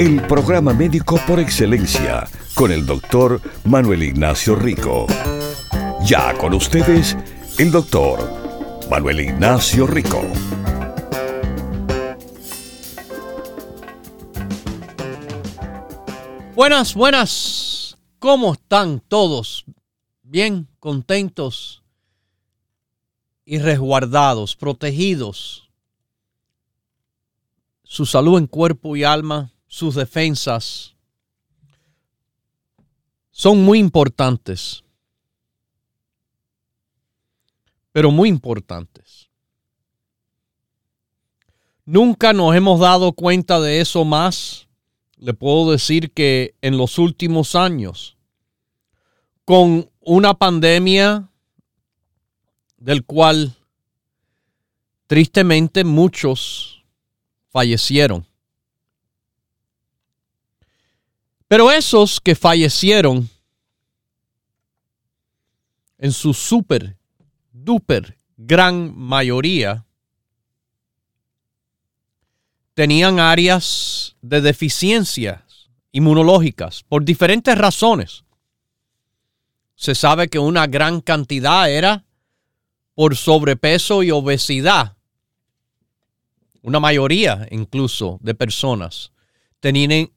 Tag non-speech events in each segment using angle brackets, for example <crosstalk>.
El programa médico por excelencia con el doctor Manuel Ignacio Rico. Ya con ustedes, el doctor Manuel Ignacio Rico. Buenas, buenas. ¿Cómo están todos? Bien, contentos y resguardados, protegidos. Su salud en cuerpo y alma, sus defensas son muy importantes. Pero muy importantes. Nunca nos hemos dado cuenta de eso más. Le puedo decir que en los últimos años, con una pandemia del cual tristemente muchos fallecieron. Pero esos que fallecieron en su super, duper, gran mayoría, tenían áreas de deficiencias inmunológicas por diferentes razones. Se sabe que una gran cantidad era por sobrepeso y obesidad. Una mayoría incluso de personas tenían,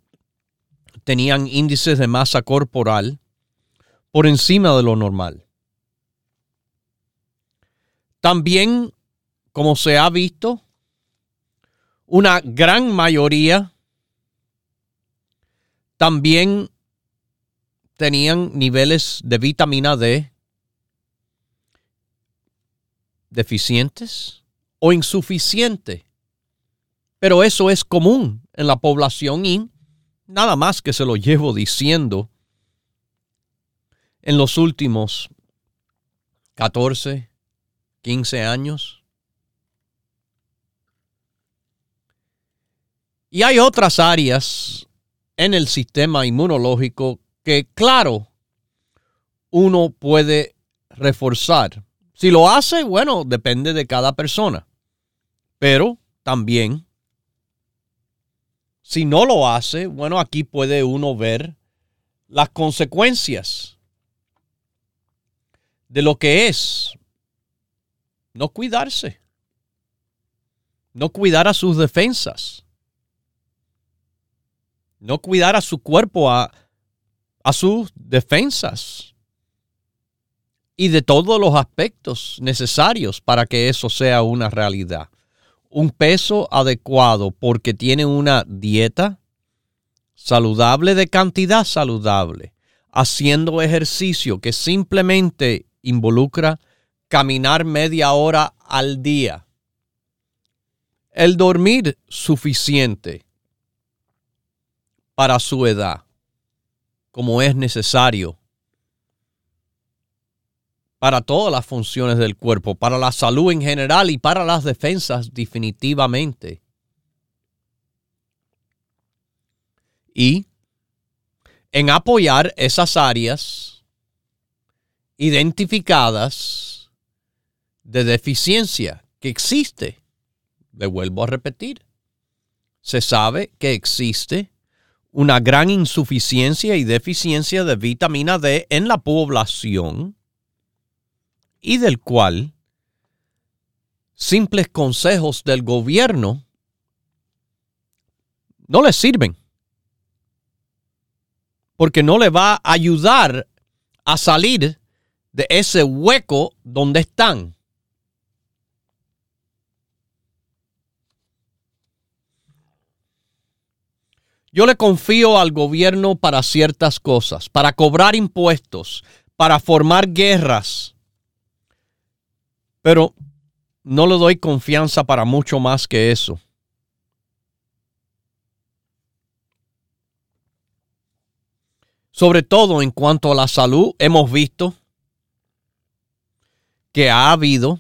tenían índices de masa corporal por encima de lo normal. También, como se ha visto, una gran mayoría también tenían niveles de vitamina D deficientes o insuficientes. Pero eso es común en la población y nada más que se lo llevo diciendo en los últimos 14, 15 años. Y hay otras áreas en el sistema inmunológico que, claro, uno puede reforzar. Si lo hace, bueno, depende de cada persona. Pero también si no lo hace, bueno, aquí puede uno ver las consecuencias de lo que es no cuidarse, no cuidar a sus defensas, no cuidar a su cuerpo, a, sus defensas y de todos los aspectos necesarios para que eso sea una realidad un peso adecuado porque tiene una dieta saludable de cantidad saludable, haciendo ejercicio que simplemente involucra caminar media hora al día, el dormir suficiente para su edad, como es necesario para todas las funciones del cuerpo, para la salud en general y para las defensas definitivamente. Y en apoyar esas áreas identificadas de deficiencia que existe. Le vuelvo a repetir. Se sabe que existe una gran insuficiencia y deficiencia de vitamina D en la población y del cual simples consejos del gobierno no les sirven. Porque no le va a ayudar a salir de ese hueco donde están. Yo le confío al gobierno para ciertas cosas, para cobrar impuestos, para formar guerras, pero no le doy confianza para mucho más que eso. Sobre todo en cuanto a la salud, hemos visto que ha habido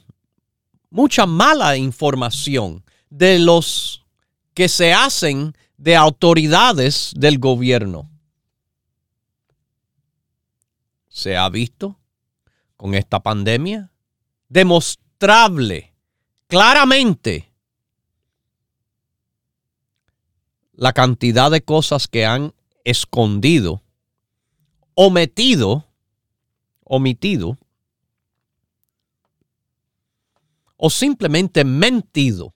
mucha mala información de los que se hacen de autoridades del gobierno. Se ha visto con esta pandemia demostrable claramente la cantidad de cosas que han escondido, omitido, omitido o simplemente mentido.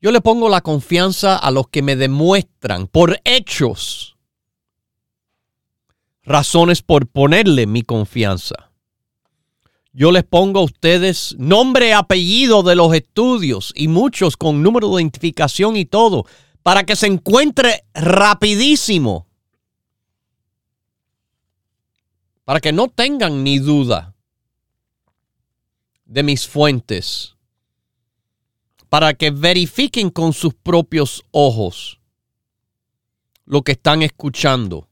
Yo le pongo la confianza a los que me demuestran por hechos razones por ponerle mi confianza. Yo les pongo a ustedes nombre, apellido de los estudios y muchos con número de identificación y todo, para que se encuentre rapidísimo para que no tengan ni duda de mis fuentes, para que verifiquen con sus propios ojos lo que están escuchando.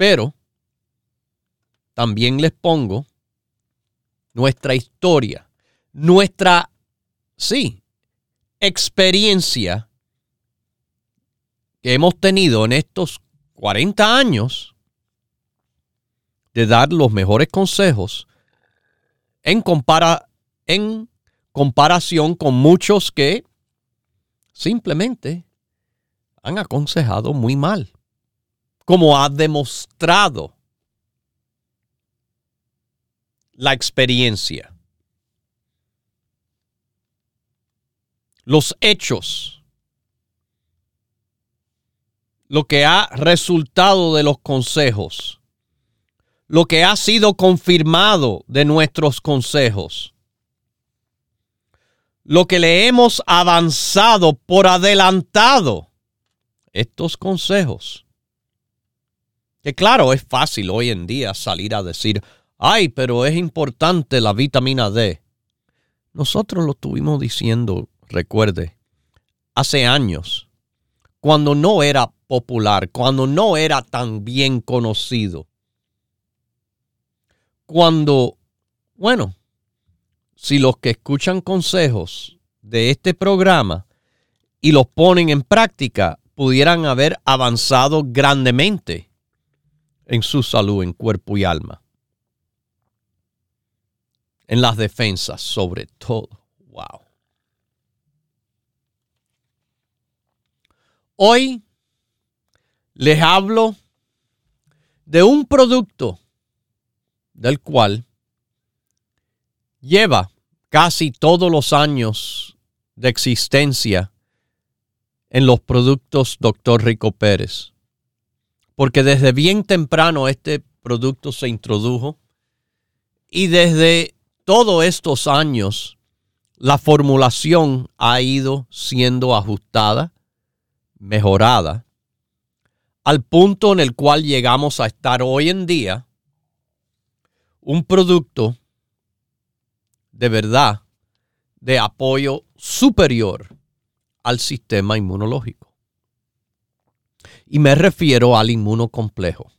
Pero también les pongo nuestra historia, nuestra, sí, experiencia que hemos tenido en estos 40 años de dar los mejores consejos en, compara en comparación con muchos que simplemente han aconsejado muy mal, como ha demostrado la experiencia. Los hechos, lo que ha resultado de los consejos lo que ha sido confirmado de nuestros consejos, lo que le hemos avanzado por adelantado, estos consejos. Que claro, es fácil hoy en día salir a decir, ay, pero es importante la vitamina D. Nosotros lo estuvimos diciendo, recuerde, hace años, cuando no era popular, cuando no era tan bien conocido cuando, bueno, si los que escuchan consejos de este programa y los ponen en práctica, pudieran haber avanzado grandemente en su salud, en cuerpo y alma. En las defensas, sobre todo. Wow. Hoy les hablo de un producto del cual lleva casi todos los años de existencia en los productos Dr. Rico Pérez. Porque desde bien temprano este producto se introdujo y desde todos estos años la formulación ha ido siendo ajustada, mejorada, al punto en el cual llegamos a estar hoy en día un producto de verdad de apoyo superior al sistema inmunológico. Y me refiero al inmunocomplejo.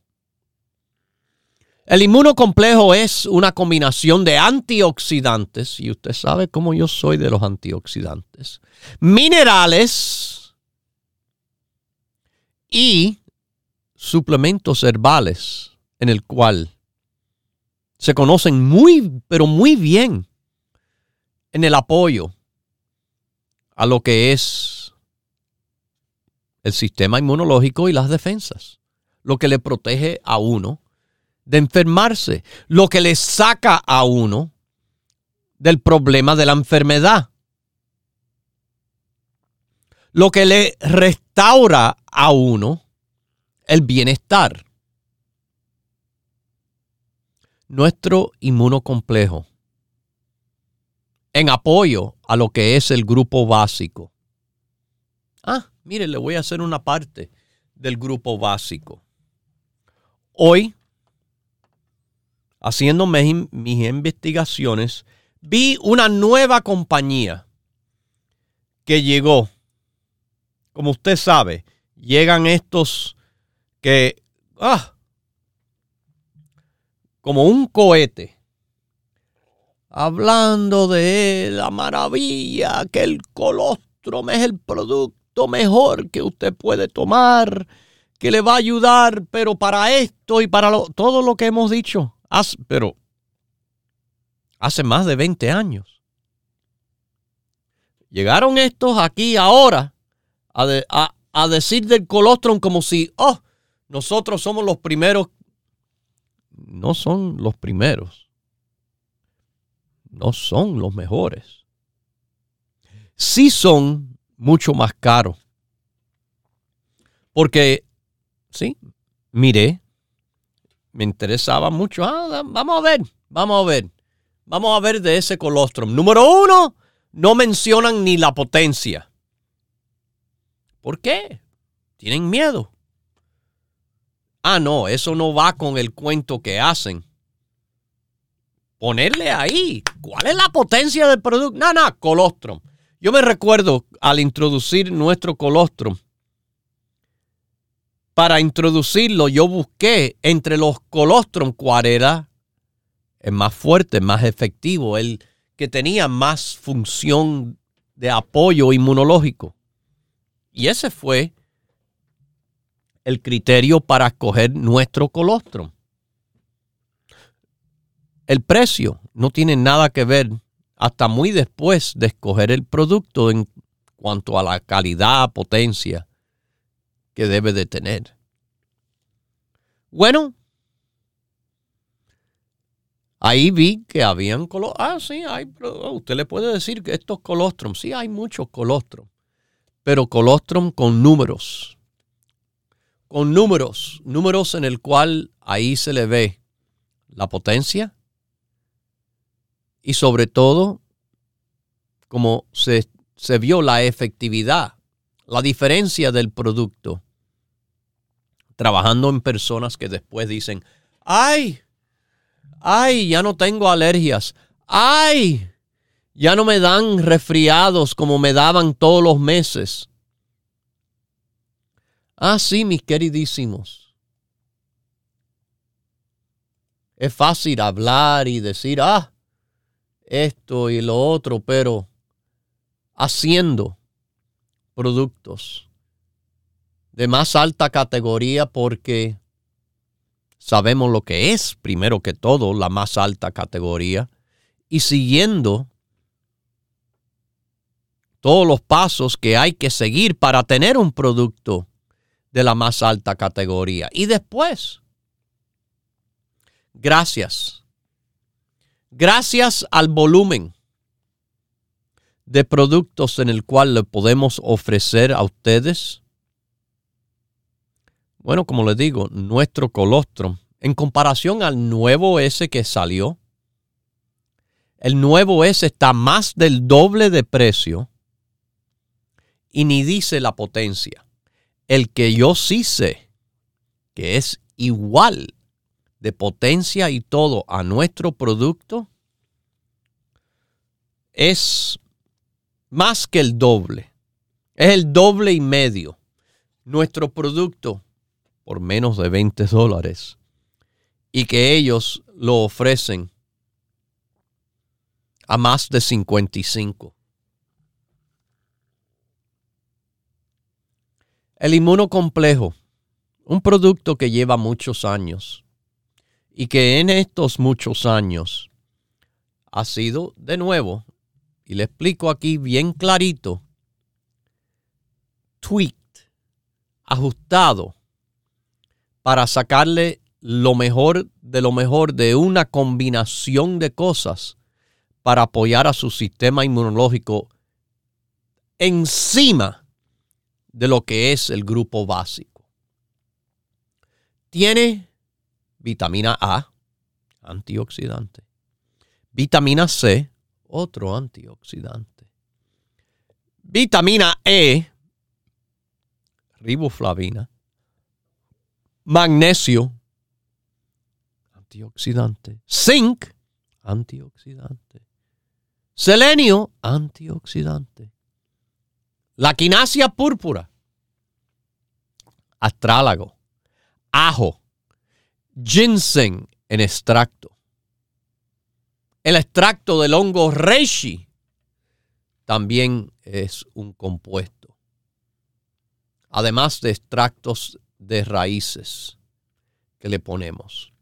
El inmunocomplejo es una combinación de antioxidantes, y usted sabe cómo yo soy de los antioxidantes, minerales y suplementos herbales en el cual se conocen muy, pero muy bien en el apoyo a lo que es el sistema inmunológico y las defensas, lo que le protege a uno de enfermarse, lo que le saca a uno del problema de la enfermedad, lo que le restaura a uno el bienestar nuestro inmunocomplejo en apoyo a lo que es el grupo básico. Ah, mire, le voy a hacer una parte del grupo básico. Hoy, haciendo mis, investigaciones, vi una nueva compañía que llegó como usted sabe, llegan estos que, ah, como un cohete, hablando de la maravilla, que el colostrum es el producto mejor que usted puede tomar, que le va a ayudar, pero para esto y para todo lo que hemos dicho, pero hace más de 20 años. Llegaron estos aquí ahora a, decir del colostrum como si, oh, nosotros somos los primeros. No son los primeros. No son los mejores. Sí son mucho más caros. Porque, sí, miré, me interesaba mucho. Ah, vamos a ver, vamos a ver. Vamos a ver de ese colostrum. Número uno, no mencionan ni la potencia. ¿Por qué? Tienen miedo. Ah, no, eso no va con el cuento que hacen. Ponerle ahí, ¿cuál es la potencia del producto? No, no, colostrum. Yo me recuerdo al introducir nuestro colostrum, para introducirlo yo busqué entre los colostrum cuál era el más fuerte, más efectivo, el que tenía más función de apoyo inmunológico. Y ese fue el criterio para escoger nuestro colostrum. El precio no tiene nada que ver hasta muy después de escoger el producto en cuanto a la calidad, potencia que debe de tener. Bueno, Ahí vi que habían colostrum. Ah, sí, hay, usted le puede decir que estos colostrum, sí, hay muchos colostrum, pero colostrum con números. Con números, números en el cual ahí se le ve la potencia y sobre todo como se, se vio la efectividad, la diferencia del producto. Trabajando en personas que después dicen, ay, Ay, ya no tengo alergias. Ay, ya no me dan resfriados como me daban todos los meses. Ah, sí, mis queridísimos. Es fácil hablar y decir, ah, esto y lo otro, pero haciendo productos de más alta categoría porque sabemos lo que es, primero que todo, la más alta categoría, y siguiendo todos los pasos que hay que seguir para tener un producto de la más alta categoría. Y después, gracias, gracias al volumen de productos en el cual le podemos ofrecer a ustedes, bueno, como les digo, nuestro colostrum, en comparación al nuevo S que salió, el nuevo S está más del doble de precio y ni dice la potencia. El que yo sí sé que es igual de potencia y todo a nuestro producto es más que el doble. Es el doble y medio. Nuestro producto por menos de 20 dólares y que ellos lo ofrecen a más de 55. El inmunocomplejo, un producto que lleva muchos años y que en estos muchos años ha sido de nuevo, y le explico aquí bien clarito, tweaked, ajustado para sacarle lo mejor de lo mejor de una combinación de cosas para apoyar a su sistema inmunológico encima de lo que es el grupo básico. Tiene vitamina A, antioxidante. Vitamina C, otro antioxidante. Vitamina E, riboflavina. Magnesio, antioxidante, zinc, antioxidante, selenio, antioxidante, la quinasia púrpura, astrálago, ajo, ginseng en extracto. El extracto del hongo reishi también es un compuesto. Además de extractos de raíces que le ponemos.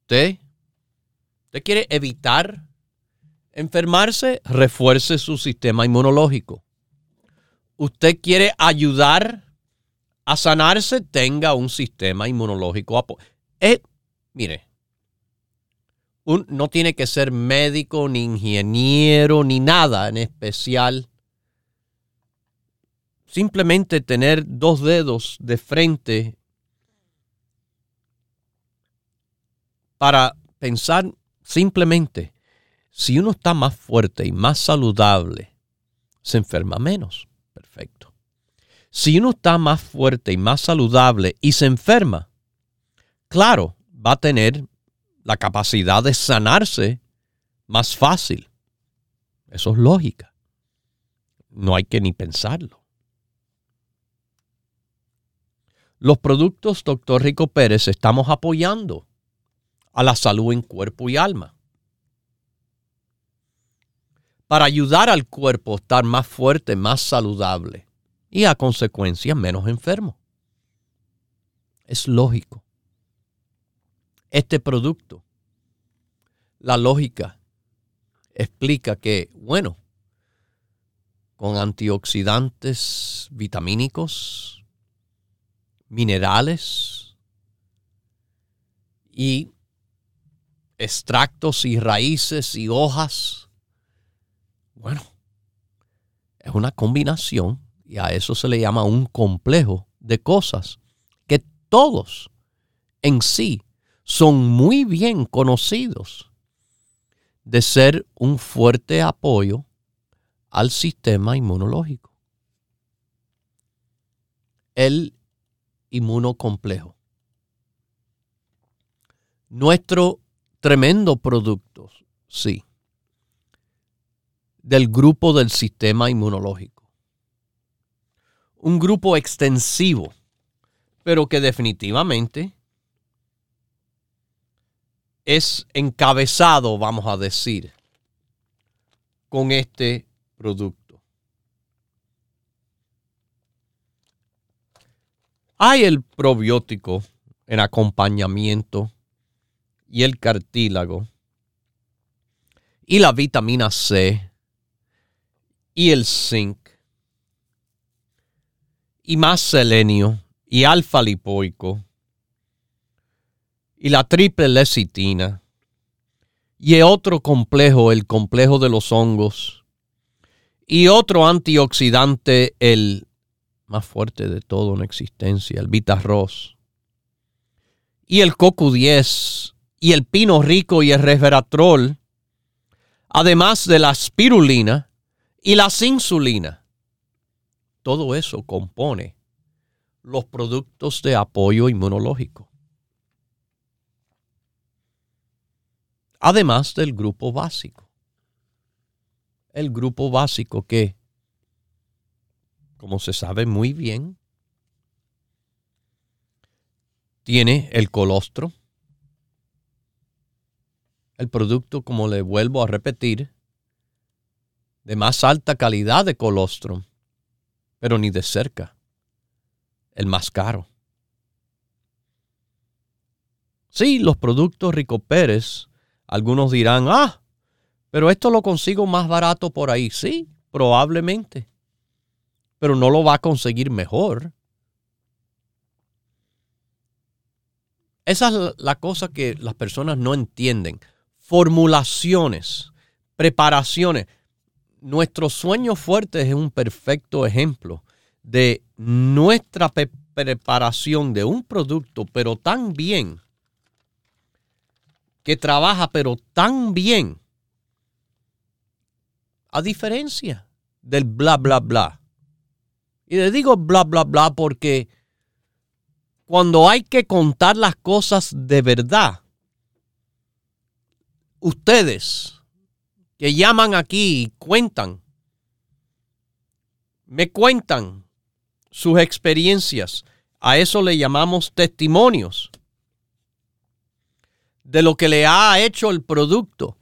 ¿Usted, usted quiere evitar enfermarse? Refuerce su sistema inmunológico. ¿Usted quiere ayudar a sanarse? Tenga un sistema inmunológico. Eh, mire, no tiene que ser médico, ni ingeniero, ni nada en especial. Simplemente tener dos dedos de frente para pensar simplemente, si uno está más fuerte y más saludable, se enferma menos. Perfecto. Si uno está más fuerte y más saludable y se enferma, claro, va a tener la capacidad de sanarse más fácil. Eso es lógica. No hay que ni pensarlo. Los productos Dr. Rico Pérez estamos apoyando a la salud en cuerpo y alma. Para ayudar al cuerpo a estar más fuerte, más saludable y a consecuencia menos enfermo. Es lógico este producto. La lógica explica que, bueno, con antioxidantes vitamínicos, minerales y extractos y raíces y hojas, bueno, es una combinación y a eso se le llama un complejo de cosas que todos en sí son muy bien conocidos de ser un fuerte apoyo al sistema inmunológico. El inmunocomplejo. Nuestro tremendo producto, sí, del grupo del sistema inmunológico. Un grupo extensivo, pero que definitivamente es encabezado, vamos a decir, con este producto. Hay el probiótico en acompañamiento y el cartílago y la vitamina C y el zinc y más selenio y alfa lipoico y la triple lecitina. Y otro complejo, el complejo de los hongos. Y otro antioxidante, el más fuerte de todo en existencia, el Vitarros. Y el CoQ10 y el pino rico y el resveratrol, además de la spirulina y la insulina. Todo eso compone los productos de apoyo inmunológico. además del grupo básico. El grupo básico que, como se sabe muy bien, tiene el colostro, el producto, como le vuelvo a repetir, de más alta calidad de colostro, pero ni de cerca, el más caro. Sí, los productos Rico Pérez algunos dirán, ah, pero esto lo consigo más barato por ahí. Sí, probablemente. Pero no lo va a conseguir mejor. Esa es la cosa que las personas no entienden. Formulaciones, preparaciones. Nuestro sueño fuerte es un perfecto ejemplo de nuestra preparación de un producto, pero tan bien que trabaja pero tan bien, a diferencia del bla, bla, bla. Y le digo bla, bla, bla porque cuando hay que contar las cosas de verdad, ustedes que llaman aquí y cuentan, me cuentan sus experiencias. A eso le llamamos testimonios de lo que le ha hecho el producto.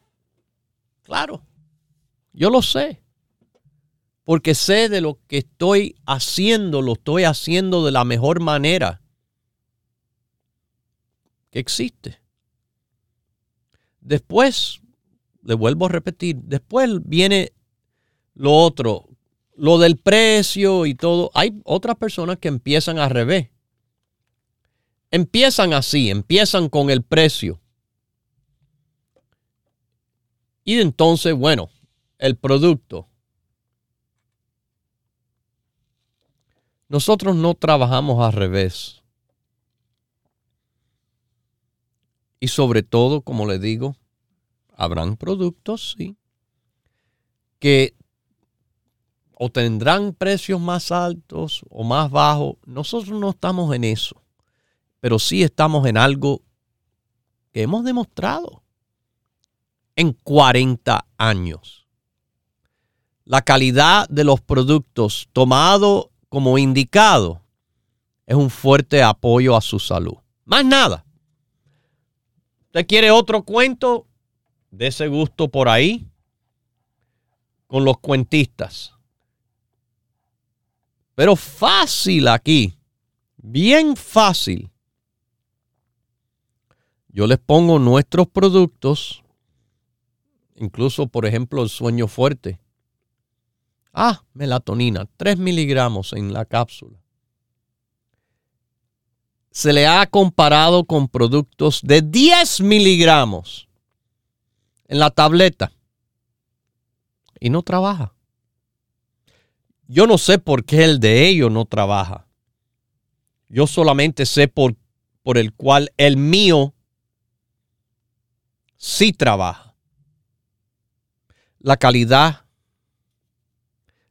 Claro, yo lo sé. Porque sé de lo que estoy haciendo, lo estoy haciendo de la mejor manera que existe. Después, le vuelvo a repetir, después viene lo otro, lo del precio y todo. Hay otras personas que empiezan al revés. Empiezan así, empiezan con el precio. Y entonces, bueno, el producto. Nosotros no trabajamos al revés. Y sobre todo, como le digo, habrán productos, sí, que o tendrán precios más altos o más bajos. Nosotros no estamos en eso, pero sí estamos en algo que hemos demostrado en 40 años. La calidad de los productos tomado como indicado es un fuerte apoyo a su salud. Más nada. ¿Usted quiere otro cuento? De ese gusto por ahí con los cuentistas. Pero fácil aquí, bien fácil. Yo les pongo nuestros productos, incluso por ejemplo el sueño fuerte. Ah, melatonina, 3 miligramos en la cápsula. Se le ha comparado con productos de 10 miligramos en la tableta y no trabaja. Yo no sé por qué el de ellos no trabaja. Yo solamente sé por, por el cual el mío sí trabaja. La calidad,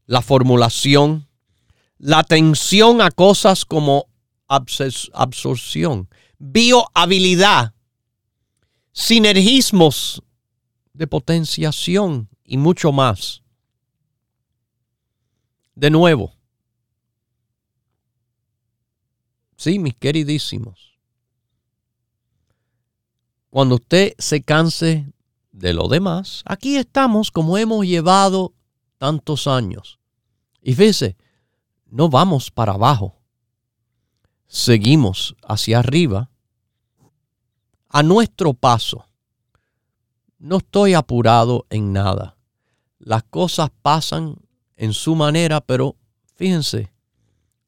la formulación, la atención a cosas como absorción, biohabilidad, sinergismos de potenciación y mucho más. De nuevo, sí, mis queridísimos, cuando usted se canse de lo demás, aquí estamos como hemos llevado tantos años. Y fíjese, no vamos para abajo, seguimos hacia arriba a nuestro paso. No estoy apurado en nada. Las cosas pasan en su manera, pero fíjense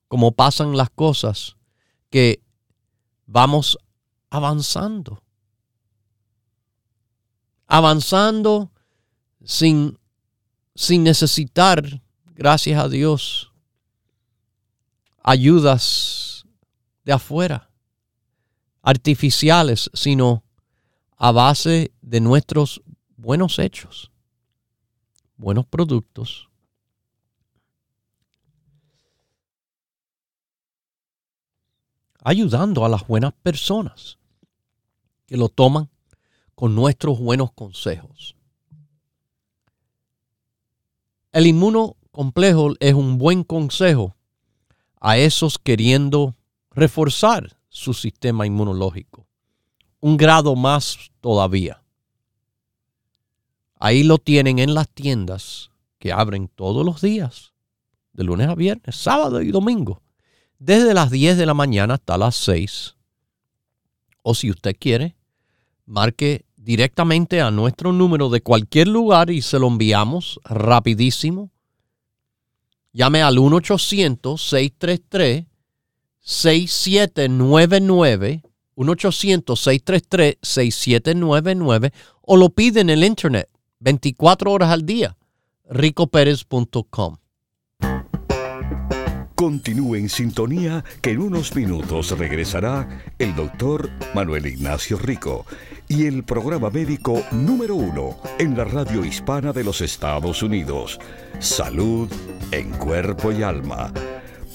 cómo pasan las cosas, que vamos avanzando. Avanzando sin, sin necesitar, gracias a Dios, ayudas de afuera, artificiales, sino a base de nuestros buenos hechos, buenos productos ayudando a las buenas personas que lo toman con nuestros buenos consejos. El inmunocomplejo es un buen consejo a esos queriendo reforzar su sistema inmunológico. Un grado más todavía. Ahí lo tienen en las tiendas que abren todos los días, de lunes a viernes, sábado y domingo desde las 10 de la mañana hasta las 6. O si usted quiere, marque directamente a nuestro número de cualquier lugar y se lo enviamos rapidísimo. Llame al 1-800-633-6799, 1-800-633-6799 o lo pide en el internet 24 horas al día, ricopérez.com. Continúe en sintonía que en unos minutos regresará el doctor Manuel Ignacio Rico y el programa médico número uno en la radio hispana de los Estados Unidos, Salud en Cuerpo y Alma.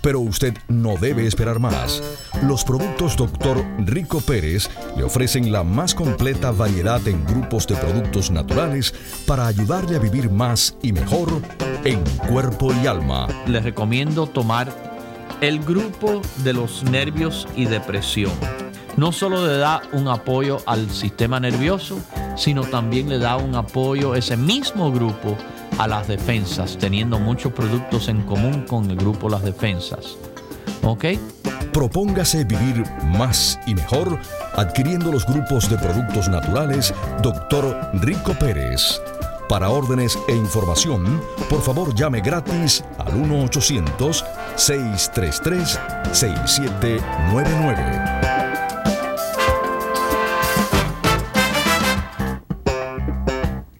Pero usted no debe esperar más. Los productos Dr. Rico Pérez le ofrecen la más completa variedad en grupos de productos naturales para ayudarle a vivir más y mejor en cuerpo y alma. Les recomiendo tomar el grupo de los nervios y depresión. No solo le da un apoyo al sistema nervioso, sino también le da un apoyo ese mismo grupo a las defensas, teniendo muchos productos en común con el grupo Las Defensas. ¿Ok? Propóngase vivir más y mejor adquiriendo los grupos de productos naturales Dr. Rico Pérez. Para órdenes e información, por favor llame gratis al 1-800-633-6799.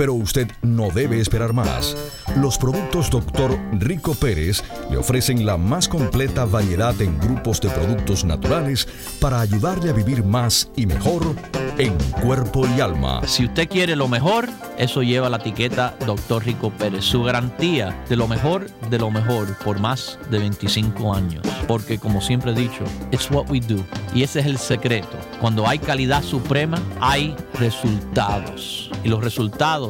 Pero usted no debe esperar más. Los productos Dr. Rico Pérez le ofrecen la más completa variedad en grupos de productos naturales para ayudarle a vivir más y mejor en cuerpo y alma. Si usted quiere lo mejor, eso lleva la etiqueta Dr. Rico Pérez. Su garantía de lo mejor, de lo mejor, por más de 25 años. Porque como siempre he dicho, it's what we do. Y ese es el secreto. Cuando hay calidad suprema, hay resultados. Y los resultados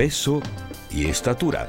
peso y estatura.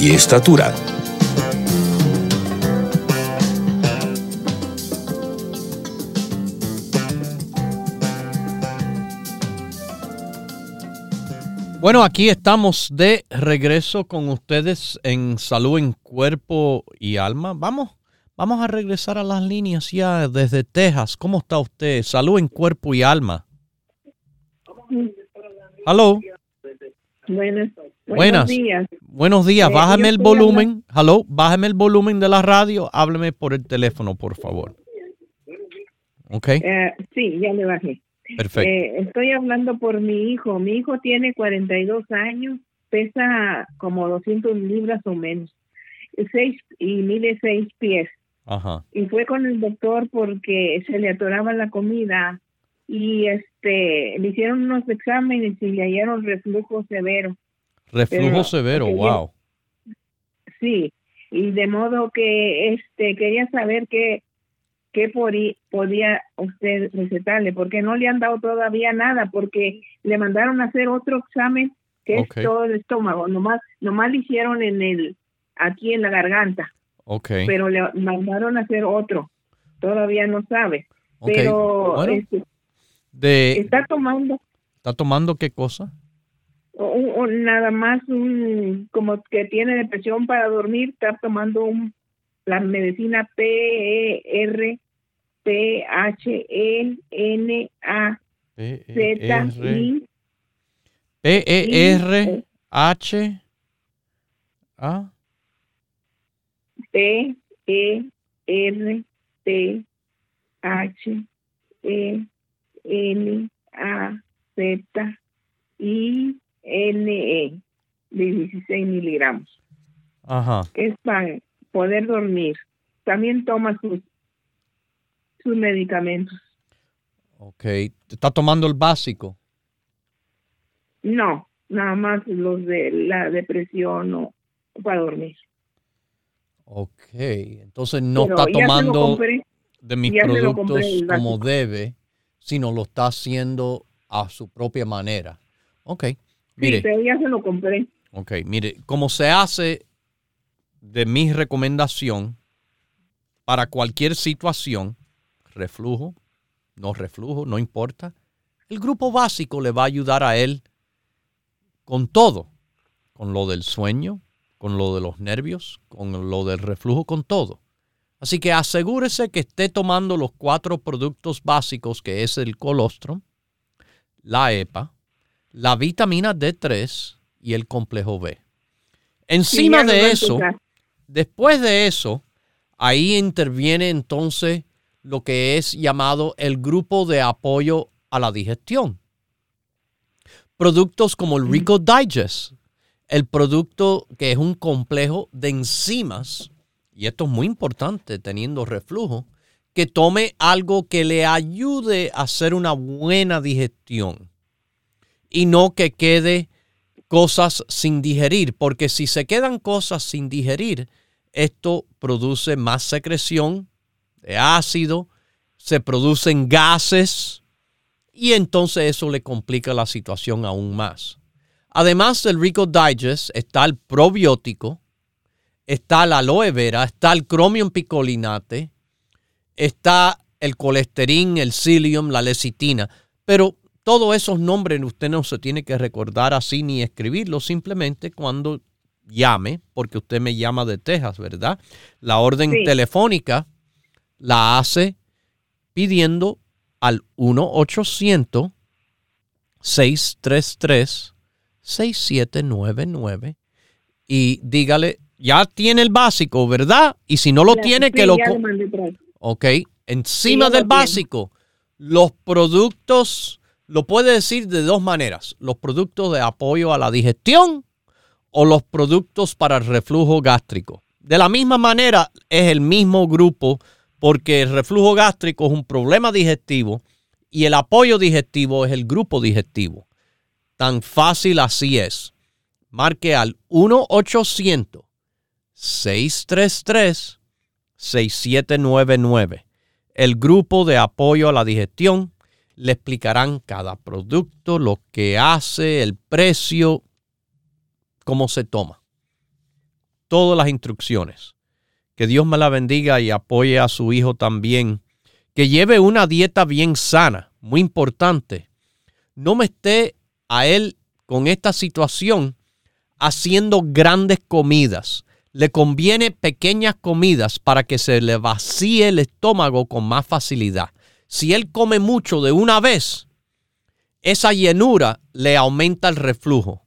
y estatura. Bueno, aquí estamos de regreso con ustedes en Salud en Cuerpo y Alma. Vamos, vamos a regresar a las líneas ya desde Texas. ¿Cómo está usted? Salud en Cuerpo y Alma. Hello. Buenas. Buenos días. Buenos días. Eh, bájame el volumen. Hello. Bájame el volumen de la radio. Hábleme por el teléfono, por favor. ¿Ok? Eh, sí, ya le bajé. Perfecto. Eh, estoy hablando por mi hijo. Mi hijo tiene 42 años, pesa como 200 libras o menos, seis, y mide 6 pies. Ajá. Y fue con el doctor porque se le atoraba la comida y este le hicieron unos exámenes y le hallaron reflujo severo. Reflujo severo, wow. Sí, y de modo que este quería saber qué qué podía usted recetarle, porque no le han dado todavía nada, porque le mandaron a hacer otro examen que es todo el estómago, nomás, nomás le hicieron en el, aquí en la garganta. Okay. Pero le mandaron a hacer otro, todavía no sabe. Pero este, de, está tomando. ¿Está tomando qué cosa? O, nada más un, como que tiene depresión para dormir, está tomando un la medicina P-E-R P-H-E-N-A Z-I P-E-R-H A P-E-R-T-H-E-N-A-Z-I-N-E de 16 miligramos. Ajá. Es para poder dormir. También toma sus, sus medicamentos. Ok. ¿Está tomando el básico? No, nada más los de la depresión o para dormir. Ok, entonces no está tomando de mis productos como debe, sino lo está haciendo a su propia manera. Ok, mire. Sí, pero ya se lo compré. Ok, mire, como se hace de mi recomendación para cualquier situación, reflujo, no reflujo, no importa, el grupo básico le va a ayudar a él con todo, con lo del sueño, con lo de los nervios, con lo del reflujo, con todo. Así que asegúrese que esté tomando los cuatro productos básicos que es el colostrum, la EPA, la vitamina D3 y el complejo B. Encima de eso, Después de eso, ahí interviene entonces lo que es llamado el grupo de apoyo a la digestión. Productos como el Rico Digest, el producto que es un complejo de enzimas, y esto es muy importante teniendo reflujo, que tome algo que le ayude a hacer una buena digestión y no que quede cosas sin digerir, porque si se quedan cosas sin digerir, esto produce más secreción de ácido, se producen gases y entonces eso le complica la situación aún más. Además del Rico Digest está el probiótico, está la aloe vera, está el cromium picolinate, está el colesterol, el psyllium, la lecitina, pero todos esos nombres usted no se tiene que recordar así ni escribirlos, simplemente cuando llame, porque usted me llama de Texas, ¿verdad? La orden telefónica la hace pidiendo al 1-800-633-6799 y dígale, ya tiene el básico, ¿verdad? Y si no lo tiene, que lo... Ok, encima del básico, los productos, lo puede decir de dos maneras, los productos de apoyo a la digestión o los productos para el reflujo gástrico. De la misma manera, es el mismo grupo porque el reflujo gástrico es un problema digestivo y el apoyo digestivo es el grupo digestivo. Tan fácil así es. marque al 1-800-633-6799. El grupo de apoyo a la digestión le explicarán cada producto, lo que hace, el precio, cómo se toma. Todas las instrucciones. Que Dios me la bendiga y apoye a su hijo también. Que lleve una dieta bien sana, muy importante. No me esté a él con esta situación haciendo grandes comidas. Le conviene pequeñas comidas para que se le vacíe el estómago con más facilidad. Si él come mucho de una vez, esa llenura le aumenta el reflujo.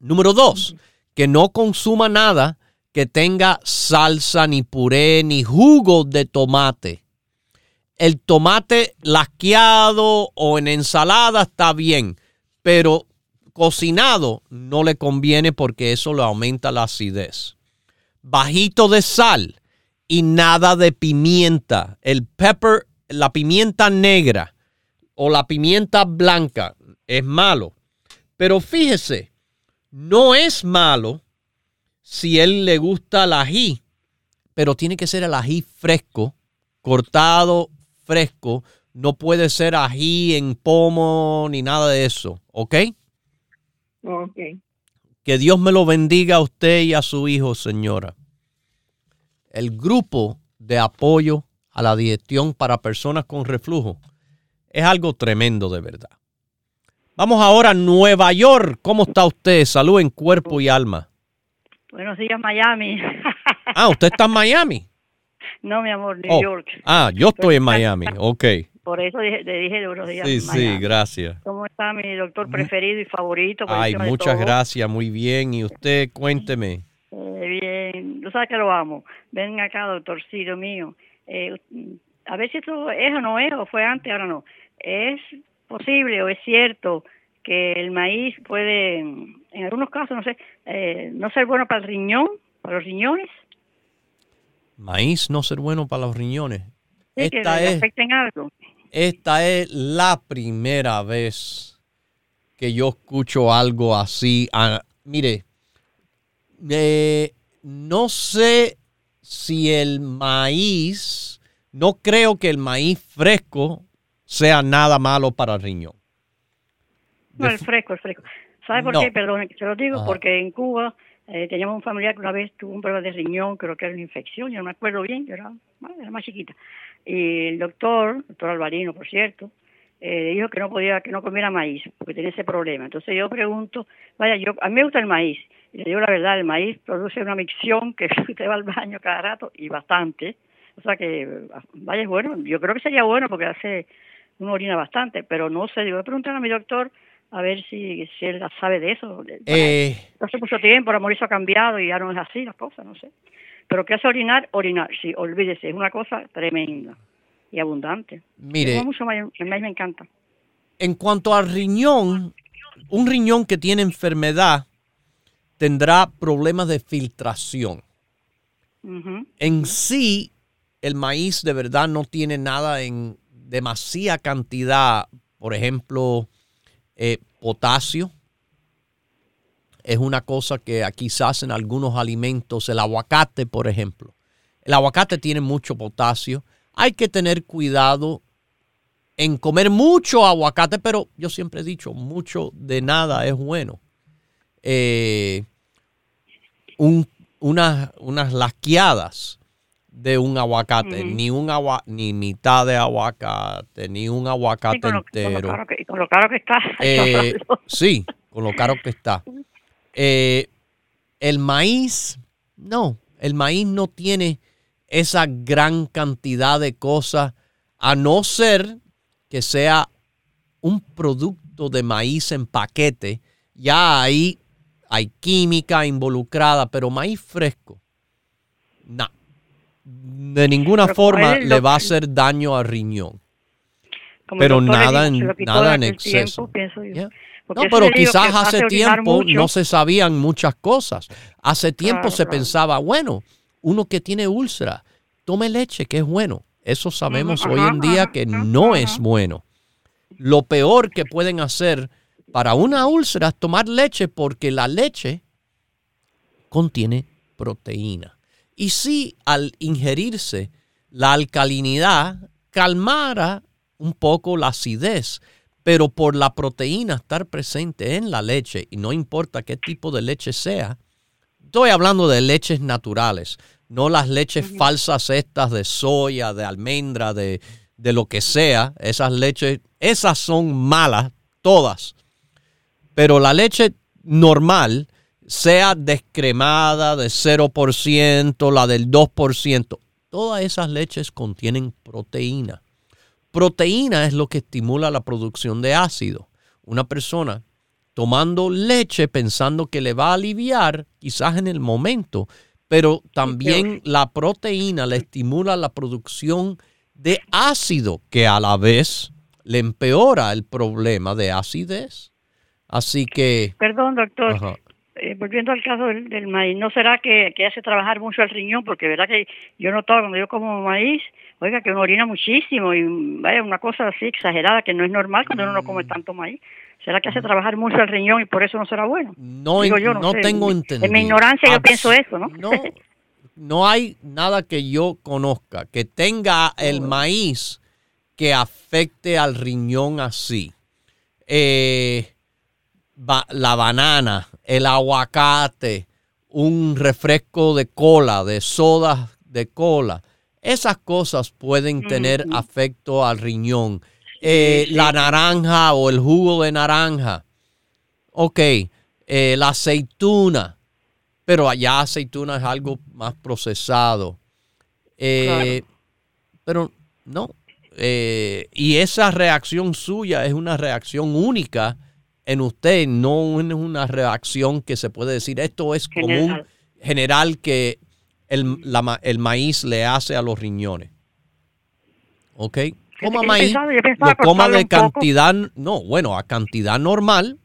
Número dos, que no consuma nada que tenga salsa, ni puré, ni jugo de tomate. El tomate lasqueado o en ensalada está bien, pero cocinado no le conviene porque eso le aumenta la acidez. Bajito de sal y nada de pimienta. El pepper, la pimienta negra o la pimienta blanca es malo. Pero fíjese, no es malo si él le gusta el ají, pero tiene que ser el ají fresco, cortado fresco. No puede ser ají en pomo ni nada de eso, ¿ok? Ok. Que Dios me lo bendiga a usted y a su hijo, señora. El grupo de apoyo a la digestión para personas con reflujo es algo tremendo de verdad. Vamos ahora a Nueva York. ¿Cómo está usted? Salud en cuerpo y alma. Buenos días, Miami. Ah, ¿usted está en Miami? <laughs> no, mi amor, New Oh, York. Ah, yo estoy en Miami. Ok. Por eso le dije buenos días. Sí, sí, Miami. gracias. ¿Cómo está mi doctor preferido y favorito? por Ay, muchas gracias, muy bien. Y usted, cuénteme. Eh, bien, tú sabes que lo amo. Ven acá, doctorcito mío. Eh, a ver si esto es o no es, o fue antes, ahora no. ¿Es posible o es cierto que el maíz puede, en algunos casos, no sé, eh, no ser bueno para el riñón, para los riñones? Maíz no ser bueno para los riñones. Sí, Esta es, afecten algo. esta es la primera vez que yo escucho algo así. Ah, mire, eh, no sé si el maíz, no creo que el maíz fresco sea nada malo para el riñón. No, el fresco, el fresco. ¿Sabe por No. qué? Perdón, se lo digo, Ajá. porque en Cuba eh, teníamos un familiar que una vez tuvo un problema de riñón, creo que era una infección, yo no me acuerdo bien, yo era, era más chiquita. Y el doctor, doctor Alvarino, por cierto, eh, dijo que no podía, que no comiera maíz, porque tenía ese problema. Entonces yo pregunto, vaya, yo a mí me gusta el maíz, y le digo la verdad, el maíz produce una micción que <laughs> usted va al baño cada rato, y bastante. O sea que, vaya, es bueno, yo creo que sería bueno porque hace una orina bastante, pero no sé, digo, voy a preguntar a mi doctor a ver si, si él sabe de eso. Eh, Hace mucho tiempo, el amor eso ha cambiado y ya no es así las cosas, no sé. Pero que hace orinar, orinar, sí, olvídese, es una cosa tremenda y abundante. mire, mucho maíz, el maíz me encanta. en cuanto al riñón, un riñón que tiene enfermedad tendrá problemas de filtración. En sí, el maíz de verdad no tiene nada en demasiada cantidad. Por ejemplo, eh, potasio. Es una cosa que quizás en algunos alimentos, el aguacate, por ejemplo. El aguacate tiene mucho potasio. Hay que tener cuidado en comer mucho aguacate, pero yo siempre he dicho, mucho de nada es bueno. Eh, un- unas, unas lasqueadas de un aguacate, ni un agua, ni mitad de aguacate, ni un aguacate Sí, con, lo, con lo entero. que, con lo caro que está. <laughs> Eh, sí, con lo caro que está. Eh, el maíz, no, el maíz no tiene esa gran cantidad de cosas, a no ser que sea un producto de maíz en paquete. Ya ahí hay química involucrada, pero maíz fresco, no. De ninguna Pero forma le va a hacer daño al riñón. Como pero nada en- nada en exceso. tiempo. Yeah. No, pero quizás hace tiempo mucho. no se sabían muchas cosas. Hace tiempo Claro, se claro. pensaba, bueno, uno que tiene úlcera, tome leche, que es bueno. Eso sabemos hoy no día ajá, que ajá, no es bueno. Lo peor que pueden hacer para una úlcera tomar leche porque la leche contiene proteína. Y si al ingerirse la alcalinidad calmara un poco la acidez, pero por la proteína estar presente en la leche, y no importa qué tipo de leche sea, estoy hablando de leches naturales, no las leches falsas estas de soya, de almendra, de, de lo que sea, esas leches, esas son malas todas. Pero la leche normal, sea descremada de 0%, la del 2%, todas esas leches contienen proteína. Proteína es lo que estimula la producción de ácido. Una persona tomando leche pensando que le va a aliviar, quizás en el momento, pero también la proteína le estimula la producción de ácido, que a la vez le empeora el problema de acidez. Así que... Perdón, doctor. Eh, volviendo al caso del, maíz, ¿no será que, hace trabajar mucho el riñón? Porque verdad que yo noto cuando yo como maíz, oiga, que uno orina muchísimo y vaya, una cosa así exagerada que no es normal cuando uno no come tanto maíz. ¿Será que hace trabajar mucho el riñón y por eso no será bueno? No, yo, no, tengo entendido. En mi ignorancia yo pienso eso, ¿no? No, no hay nada que yo conozca que tenga el maíz que afecte al riñón así. Eh, la banana, el aguacate, un refresco de cola, de soda de cola. Esas cosas pueden tener afecto al riñón. Eh, la naranja o el jugo de naranja. Ok, eh, la aceituna. Pero allá aceituna es algo más procesado. Eh, pero no. y esa reacción suya es una reacción única en usted, no es una reacción que se puede decir, esto es común, general, que el, el maíz le hace a los riñones. ¿Ok? Coma maíz, lo coma de cantidad, no, bueno, a cantidad normal,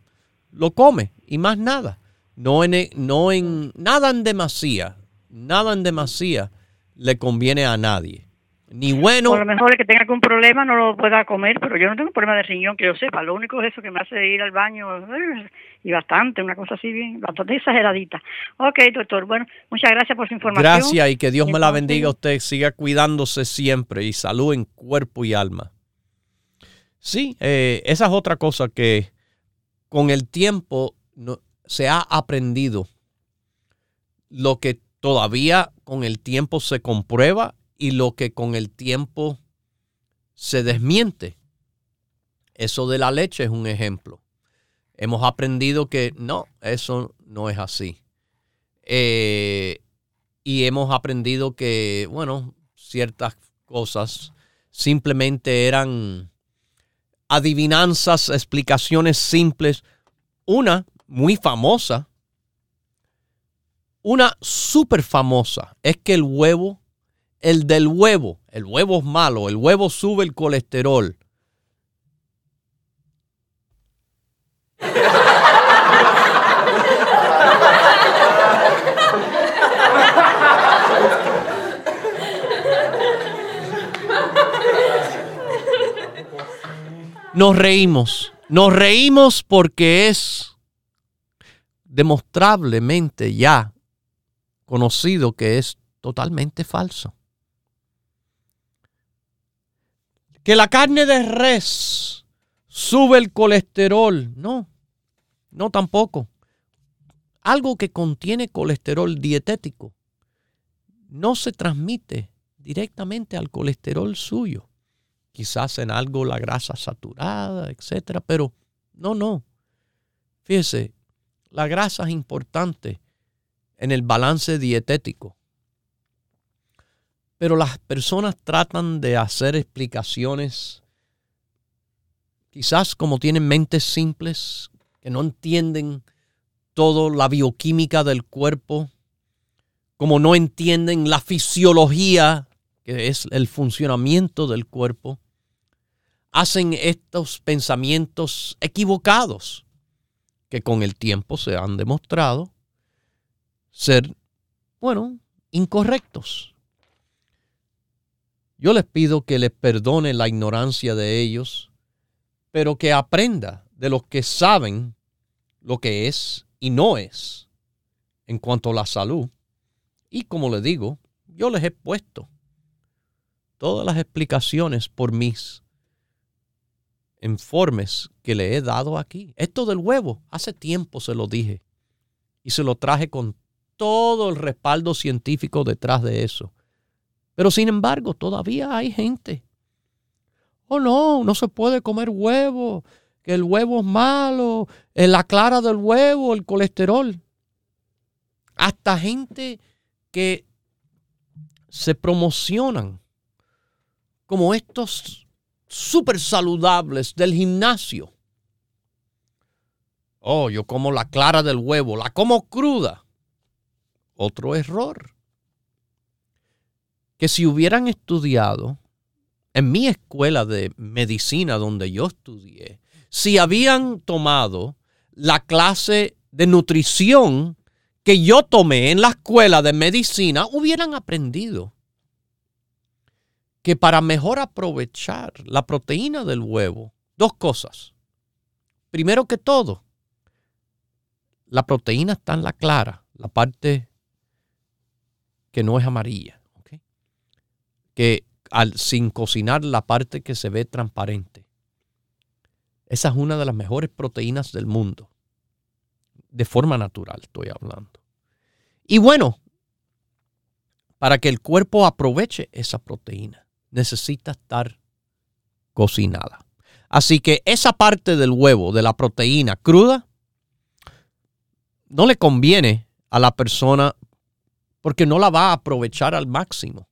lo come y más nada. No en, no en nada en demasía, nada en demasía le conviene a nadie ni bueno. a lo mejor el que tenga algún problema no lo pueda comer, pero yo no tengo problema de riñón que yo sepa. Lo único es eso que me hace ir al baño eh, y bastante, una cosa así bien, bastante exageradita. Ok, doctor. Bueno, muchas gracias por su información. Gracias y que Dios me la bendiga a usted. Siga cuidándose siempre y salud en cuerpo y alma. Sí, eh, esa es otra cosa que con el tiempo no, se ha aprendido. Lo que todavía con el tiempo se comprueba y lo que con el tiempo se desmiente. Eso de la leche es un ejemplo. Hemos aprendido que no, eso no es así. Eh, y hemos aprendido que, bueno, ciertas cosas simplemente eran adivinanzas, explicaciones simples. Una muy famosa, una súper famosa, es que el huevo el del huevo. El huevo es malo, el huevo sube el colesterol. Nos reímos, nos reímos porque es demostrablemente ya conocido que es totalmente falso. Que la carne de res sube el colesterol. No, no tampoco. Algo que contiene colesterol dietético no se transmite directamente al colesterol suyo. Quizás en algo la grasa saturada, etcétera, pero no, no. Fíjese, la grasa es importante en el balance dietético. Pero las personas tratan de hacer explicaciones, quizás como tienen mentes simples, que no entienden toda la bioquímica del cuerpo, como no entienden la fisiología, que es el funcionamiento del cuerpo, hacen estos pensamientos equivocados que con el tiempo se han demostrado ser, bueno, incorrectos. Yo les pido que les perdone la ignorancia de ellos, pero que aprenda de los que saben lo que es y no es en cuanto a la salud. Y como le digo, yo les he puesto todas las explicaciones por mis informes que le he dado aquí. Esto del huevo, hace tiempo se lo dije y se lo traje con todo el respaldo científico detrás de eso. Pero sin embargo, todavía hay gente. Oh, no, no se puede comer huevo, que el huevo es malo, en la clara del huevo, el colesterol. Hasta gente que se promocionan como estos súper saludables del gimnasio. Oh, yo como la clara del huevo, la como cruda. Otro error. Que si hubieran estudiado en mi escuela de medicina donde yo estudié, si habían tomado la clase de nutrición que yo tomé en la escuela de medicina, hubieran aprendido que para mejor aprovechar la proteína del huevo, dos cosas. Primero que todo, la proteína está en la clara, la parte que no es amarilla, que al, sin cocinar la parte que se ve transparente. Esa es una de las mejores proteínas del mundo. De forma natural estoy hablando. Y bueno, para que el cuerpo aproveche esa proteína, necesita estar cocinada. Así que esa parte del huevo, de la proteína cruda, no le conviene a la persona porque no la va a aprovechar al máximo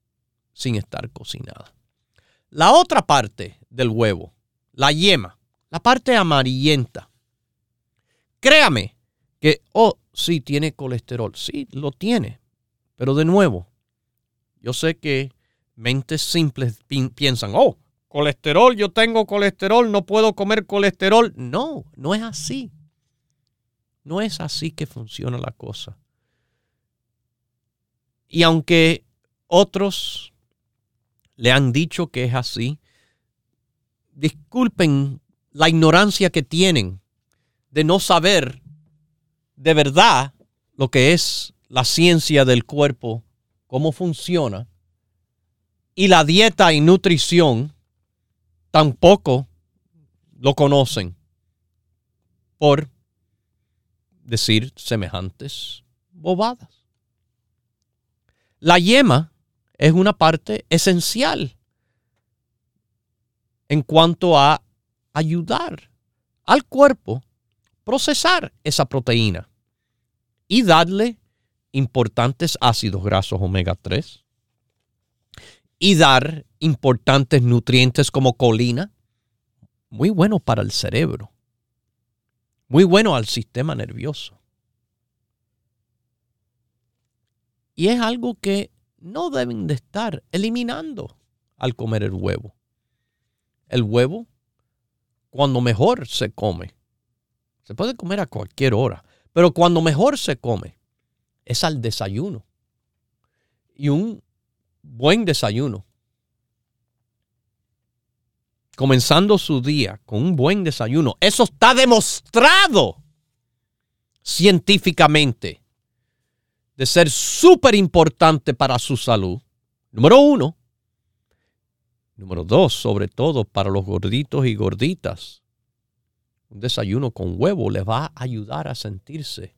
sin estar cocinada. La otra parte del huevo, la yema, la parte amarillenta. Créame que, oh, sí tiene colesterol, sí lo tiene, pero de nuevo, yo sé que mentes simples piensan, oh, colesterol, yo tengo colesterol, no puedo comer colesterol. No, no es así. No es así que funciona la cosa. Y aunque otros le han dicho que es así, disculpen la ignorancia que tienen de no saber de verdad lo que es la ciencia del cuerpo, cómo funciona, y la dieta y nutrición tampoco lo conocen por decir semejantes bobadas. La yema es una parte esencial en cuanto a ayudar al cuerpo procesar esa proteína y darle importantes ácidos grasos omega 3 y dar importantes nutrientes como colina, muy bueno para el cerebro muy bueno al sistema nervioso. Y es algo que no deben de estar eliminando al comer el huevo. El huevo, cuando mejor se come, se puede comer a cualquier hora, pero cuando mejor se come es al desayuno. Y un buen desayuno comenzando su día con un buen desayuno. Eso está demostrado científicamente de ser súper importante para su salud. Número uno. Número dos, sobre todo para los gorditos y gorditas. Un desayuno con huevo les va a ayudar a sentirse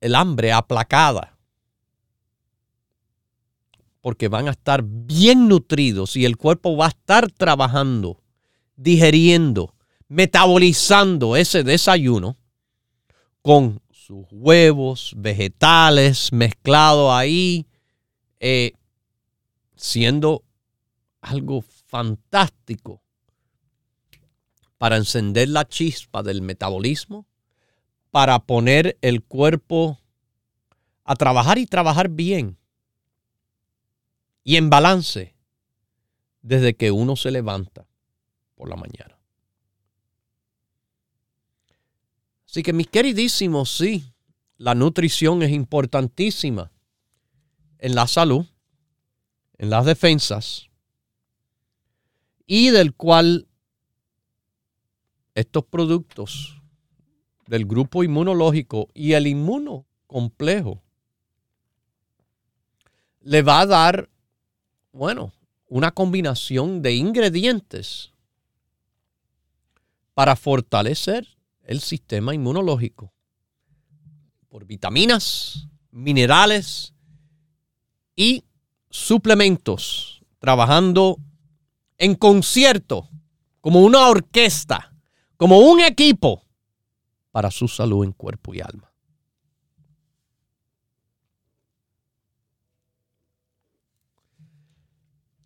el hambre aplacada porque van a estar bien nutridos y el cuerpo va a estar trabajando, digeriendo, metabolizando ese desayuno con sus huevos, vegetales mezclados ahí, eh, siendo algo fantástico para encender la chispa del metabolismo, para poner el cuerpo a trabajar y trabajar bien y en balance desde que uno se levanta por la mañana. Así que mis queridísimos, sí, la nutrición es importantísima en la salud, en las defensas, y del cual estos productos del grupo inmunológico y el inmunocomplejo le va a dar, bueno, una combinación de ingredientes para fortalecer el sistema inmunológico por vitaminas, minerales y suplementos, trabajando en concierto, como una orquesta, como un equipo para su salud en cuerpo y alma.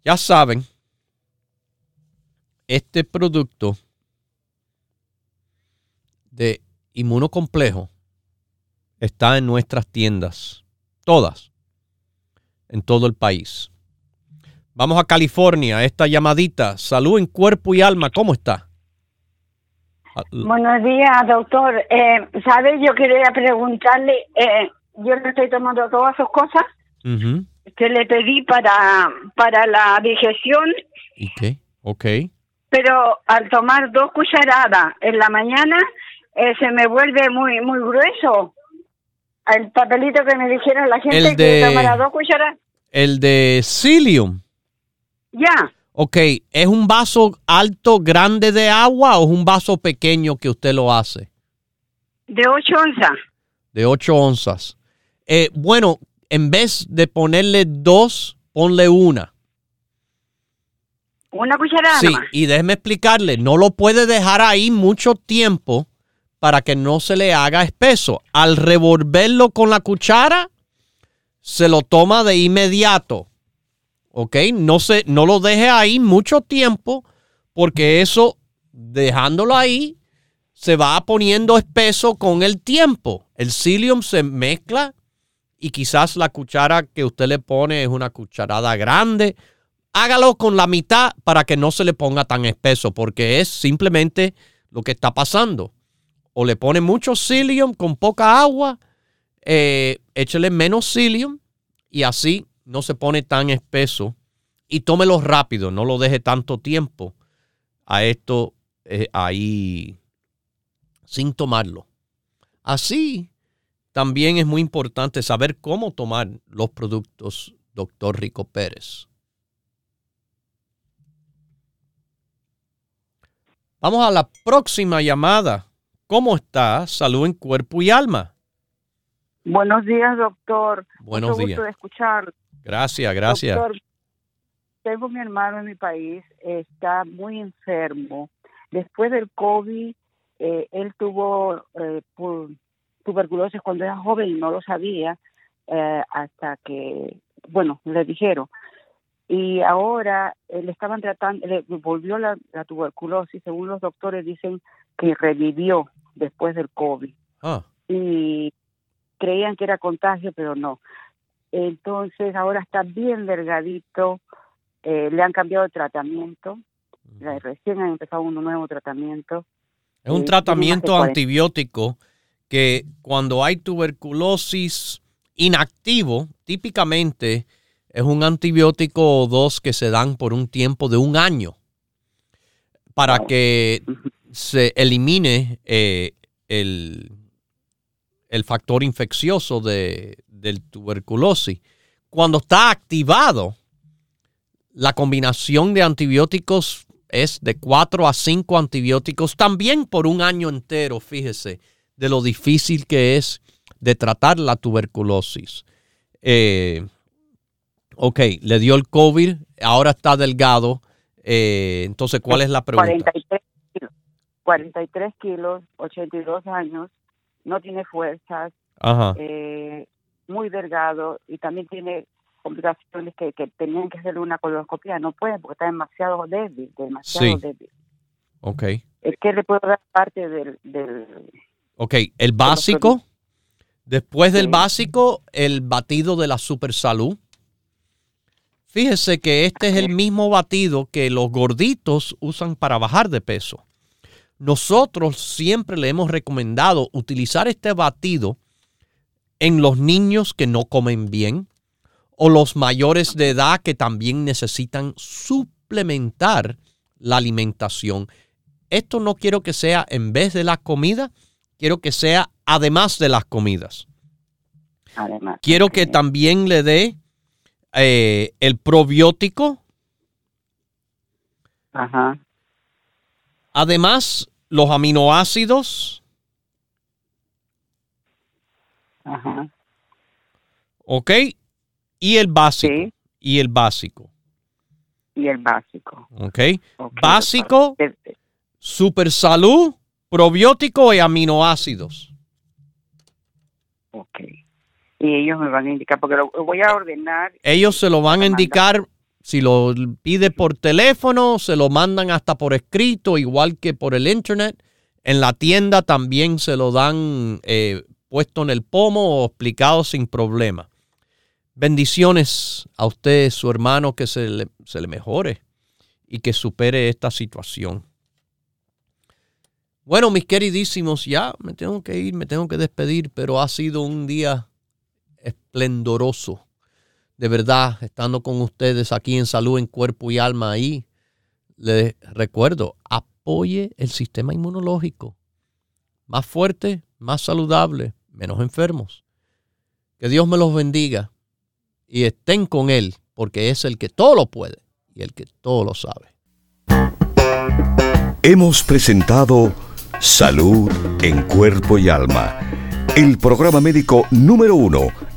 Ya saben, este producto de inmunocomplejo está en nuestras tiendas, todas, en todo el país. Vamos a California, esta llamadita, salud en cuerpo y alma, ¿cómo está? Buenos días, doctor. Eh, ¿Sabe? Yo quería preguntarle, eh, yo le estoy tomando todas sus cosas que le pedí para, para la digestión. Ok. Pero al tomar dos cucharadas en la mañana, eh, se me vuelve muy muy grueso. El papelito que me dijeron la gente El de- que tomara dos cucharadas. El de Psyllium. Ya, Ok, ¿es un vaso alto, grande de agua o es un vaso pequeño que usted lo hace? de ocho onzas. De 8 onzas. Eh, bueno, en vez de ponerle dos, ponle una. Una cucharada Sí, y déjeme explicarle, no lo puede dejar ahí mucho tiempo para que no se le haga espeso. Al revolverlo con la cuchara, se lo toma de inmediato. ¿Ok? No, se, no lo deje ahí mucho tiempo porque eso, dejándolo ahí, se va poniendo espeso con el tiempo. El psyllium se mezcla y quizás la cuchara que usted le pone es una cucharada grande. Hágalo con la mitad para que no se le ponga tan espeso porque es simplemente lo que está pasando. O le pone mucho psyllium con poca agua, eh, échele menos psyllium y así no se pone tan espeso. Y tómelo rápido, no lo deje tanto tiempo a esto eh, ahí sin tomarlo. Así también es muy importante saber cómo tomar los productos, doctor Rico Pérez. Vamos a la próxima llamada. ¿Cómo está? Salud en cuerpo y alma. Buenos días, doctor. Buenos Mucho días. gusto de escuchar. Gracias, gracias. Doctor, tengo mi hermano en mi país, está muy enfermo. Después del COVID, eh, él tuvo eh, tuberculosis cuando era joven y no lo sabía eh, hasta que, bueno, le dijeron. Y ahora eh, le estaban tratando, le volvió la, la tuberculosis, según los doctores dicen que revivió después del COVID Ah, y creían que era contagio, pero no. Entonces ahora está bien delgadito, eh, le han cambiado de tratamiento, recién han empezado un nuevo tratamiento. es un Sí, tratamiento antibiótico que cuando hay tuberculosis inactivo, típicamente es un antibiótico o dos que se dan por un tiempo de un año para Wow. que se elimine eh, el, el factor infeccioso de, del tuberculosis. Cuando está activado, la combinación de antibióticos es de 4 a 5 antibióticos también por un año entero, fíjese, de lo difícil que es de tratar la tuberculosis. Eh, ok, le dio el COVID, ahora está delgado. eh, entonces, ¿cuál es la pregunta? 43 kilos, 43 kilos, 82 años, no tiene fuerzas, Ajá. eh, muy delgado y también tiene complicaciones que, que tenían que hacerle una colonoscopia, no puede porque está demasiado débil, demasiado Sí. débil. Ok. Es que le puedo dar parte del, del Ok, el básico. Después del Sí. básico, el batido de la super salud. Fíjese que este es el mismo batido que los gorditos usan para bajar de peso. Nosotros siempre le hemos recomendado utilizar este batido en los niños que no comen bien o los mayores de edad que también necesitan suplementar la alimentación. esto no quiero que sea en vez de las comidas, quiero que sea además de las comidas. Además. Quiero que también le dé eh, el probiótico. Ajá. Además, los aminoácidos. Ajá. ¿Ok? Y el básico. Sí. Y el básico. Y el básico. ¿Ok? Ok, Básico, super salud, probiótico y aminoácidos. Ok. Y ellos me van a indicar, porque lo voy a ordenar. Ellos se lo van a indicar, si lo pide por teléfono, se lo mandan hasta por escrito, igual que por el internet. En la tienda también se lo dan eh, puesto en el pomo o explicado sin problema. Bendiciones a usted, su hermano, que se le, se le mejore y que supere esta situación. Bueno, mis queridísimos, ya me tengo que ir, me tengo que despedir, pero ha sido un día esplendoroso. De verdad, estando con ustedes aquí en Salud en Cuerpo y Alma ahí, les recuerdo, apoye el sistema inmunológico. Más fuerte, más saludable, menos enfermos. Que Dios me los bendiga y estén con Él, porque es el que todo lo puede y el que todo lo sabe. Hemos presentado Salud en Cuerpo y Alma, el programa médico número uno